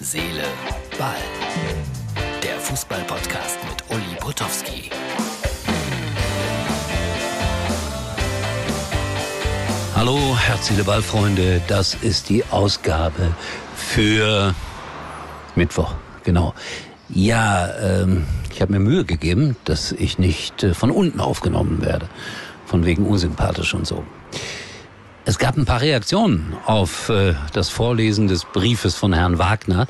Seele, Ball. Der Fußball-Podcast mit Uli Potowski. Hallo, Herz, Seele, Ball, Freunde. Das ist die Ausgabe für Mittwoch. Genau. Ja, ähm, ich habe mir Mühe gegeben, dass ich nicht äh, von unten aufgenommen werde. Von wegen unsympathisch und so. Es gab ein paar Reaktionen auf äh, das Vorlesen des Briefes von Herrn Wagner.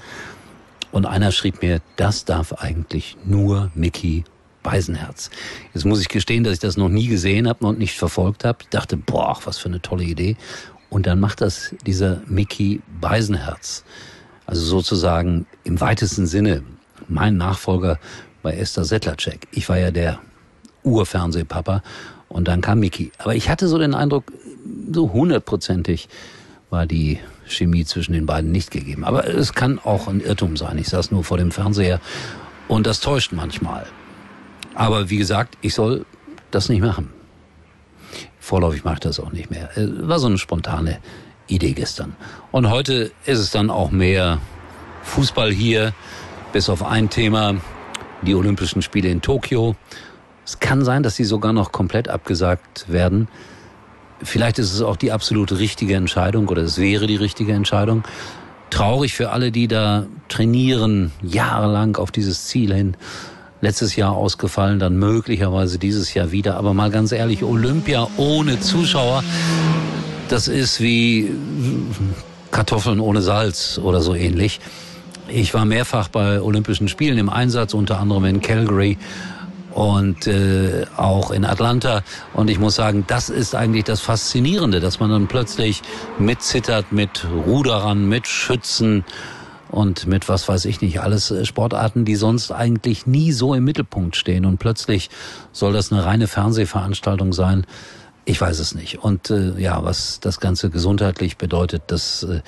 Und einer schrieb mir, das darf eigentlich nur Mickey Beisenherz. Jetzt muss ich gestehen, dass ich das noch nie gesehen habe und nicht verfolgt habe. Ich dachte, boah, was für eine tolle Idee. Und dann macht das dieser Mickey Beisenherz. Also sozusagen im weitesten Sinne mein Nachfolger bei Esther Settlercheck. Ich war ja der Urfernsehpapa und dann kam Mickey. Aber ich hatte so den Eindruck, so hundertprozentig war die Chemie zwischen den beiden nicht gegeben. Aber es kann auch ein Irrtum sein. Ich saß nur vor dem Fernseher und das täuscht manchmal. Aber wie gesagt, ich soll das nicht machen. Vorläufig mache ich das auch nicht mehr. War so eine spontane Idee gestern. Und heute ist es dann auch mehr Fußball hier, bis auf ein Thema, die Olympischen Spiele in Tokio. Es kann sein, dass sie sogar noch komplett abgesagt werden. Vielleicht ist es auch die absolut richtige Entscheidung oder es wäre die richtige Entscheidung. Traurig für alle, die da trainieren, jahrelang auf dieses Ziel hin. Letztes Jahr ausgefallen, dann möglicherweise dieses Jahr wieder. Aber mal ganz ehrlich, Olympia ohne Zuschauer, das ist wie Kartoffeln ohne Salz oder so ähnlich. Ich war mehrfach bei Olympischen Spielen im Einsatz, unter anderem in Calgary und äh, auch in Atlanta. Und ich muss sagen, das ist eigentlich das Faszinierende, dass man dann plötzlich mitzittert mit Ruderern, mit Schützen und mit was weiß ich nicht, alles äh, Sportarten, die sonst eigentlich nie so im Mittelpunkt stehen. Und plötzlich soll das eine reine Fernsehveranstaltung sein. Ich weiß es nicht. Und äh, ja, was das Ganze gesundheitlich bedeutet, das äh,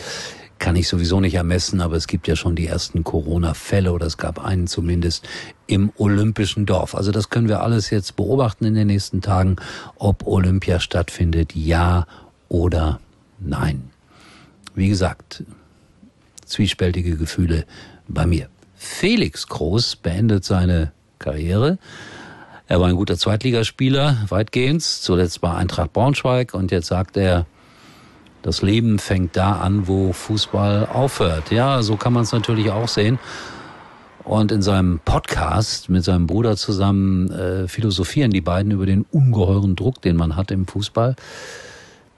kann ich sowieso nicht ermessen, aber es gibt ja schon die ersten Corona-Fälle oder es gab einen zumindest im Olympischen Dorf. Also das können wir alles jetzt beobachten in den nächsten Tagen, ob Olympia stattfindet, ja oder nein. Wie gesagt, zwiespältige Gefühle bei mir. Felix Groß beendet seine Karriere. Er war ein guter Zweitligaspieler, weitgehend, zuletzt bei Eintracht Braunschweig und jetzt sagt er, das Leben fängt da an, wo Fußball aufhört. Ja, so kann man es natürlich auch sehen. Und in seinem Podcast mit seinem Bruder zusammen äh, philosophieren die beiden über den ungeheuren Druck, den man hat im Fußball.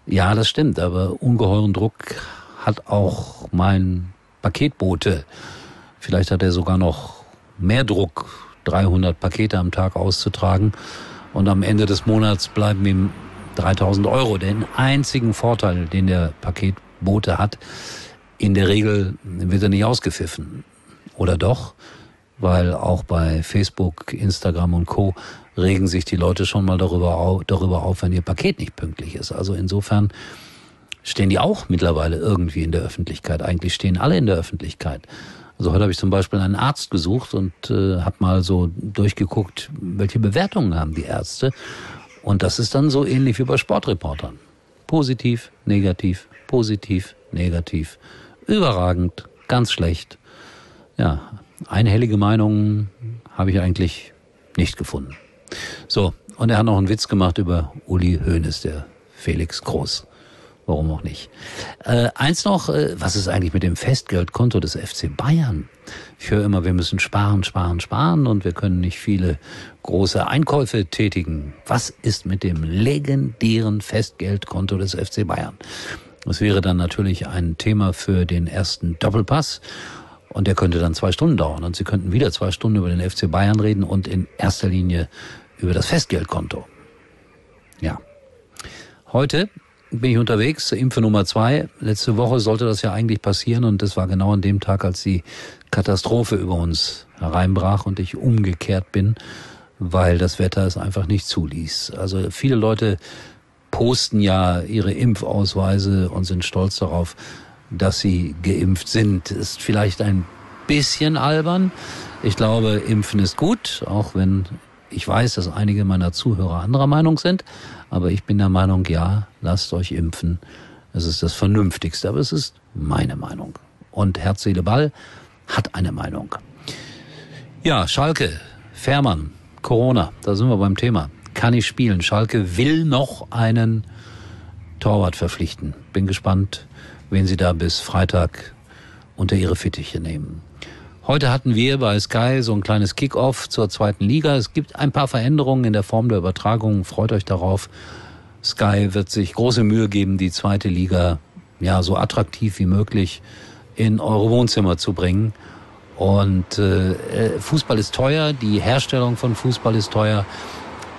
Ja, das stimmt, aber ungeheuren Druck hat auch mein Paketbote. Vielleicht hat er sogar noch mehr Druck, 300 Pakete am Tag auszutragen. Und am Ende des Monats bleiben ihm 3000 Euro. Den einzigen Vorteil, den der Paketbote hat, in der Regel wird er nicht ausgepfiffen. Oder doch? Weil auch bei Facebook, Instagram und Co. regen sich die Leute schon mal darüber auf, darüber auf, wenn ihr Paket nicht pünktlich ist. Also insofern stehen die auch mittlerweile irgendwie in der Öffentlichkeit. Eigentlich stehen alle in der Öffentlichkeit. Also heute habe ich zum Beispiel einen Arzt gesucht und äh, habe mal so durchgeguckt, welche Bewertungen haben die Ärzte. Und das ist dann so ähnlich wie bei Sportreportern. Positiv, negativ, positiv, negativ, überragend, ganz schlecht. Ja, einhellige Meinungen habe ich eigentlich nicht gefunden. So, und er hat noch einen Witz gemacht über Uli Hoeneß, der Felix Groß. Warum auch nicht? Äh, eins noch, äh, was ist eigentlich mit dem Festgeldkonto des FC Bayern? Ich höre immer, wir müssen sparen, sparen, sparen und wir können nicht viele große Einkäufe tätigen. Was ist mit dem legendären Festgeldkonto des FC Bayern? Das wäre dann natürlich ein Thema für den ersten Doppelpass. Und der könnte dann zwei Stunden dauern. Und Sie könnten wieder zwei Stunden über den FC Bayern reden und in erster Linie über das Festgeldkonto. Ja. Heute bin ich unterwegs Impfe Nummer zwei. Letzte Woche sollte das ja eigentlich passieren und das war genau an dem Tag, als die Katastrophe über uns hereinbrach und ich umgekehrt bin, weil das Wetter es einfach nicht zuließ. Also viele Leute posten ja ihre Impfausweise und sind stolz darauf, dass sie geimpft sind. Ist vielleicht ein bisschen albern. Ich glaube, impfen ist gut, auch wenn ich weiß, dass einige meiner Zuhörer anderer Meinung sind, aber ich bin der Meinung, ja, lasst euch impfen. Es ist das Vernünftigste, aber es ist meine Meinung. Und Herz, Seele, Ball, hat eine Meinung. Ja, Schalke, Fährmann, Corona, da sind wir beim Thema. Kann ich spielen? Schalke will noch einen Torwart verpflichten. Bin gespannt, wen sie da bis Freitag unter ihre Fittiche nehmen. Heute hatten wir bei Sky so ein kleines Kickoff zur zweiten Liga. Es gibt ein paar Veränderungen in der Form der Übertragung. Freut euch darauf. Sky wird sich große Mühe geben, die zweite Liga ja so attraktiv wie möglich in eure Wohnzimmer zu bringen. Und äh, Fußball ist teuer, die Herstellung von Fußball ist teuer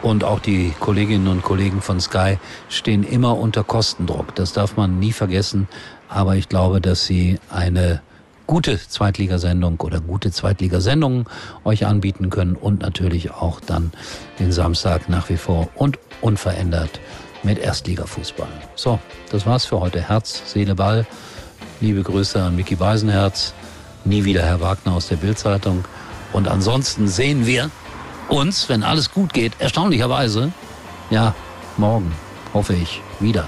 und auch die Kolleginnen und Kollegen von Sky stehen immer unter Kostendruck. Das darf man nie vergessen. Aber ich glaube, dass sie eine gute Zweitligasendung oder gute Zweitligasendungen euch anbieten können und natürlich auch dann den Samstag nach wie vor und unverändert mit Erstligafußball. So, das war's für heute. Herz, Seele, Ball. Liebe Grüße an Micky Beisenherz. Nie wieder Herr Wagner aus der Bildzeitung. Und ansonsten sehen wir uns, wenn alles gut geht, erstaunlicherweise, ja, morgen, hoffe ich, wieder.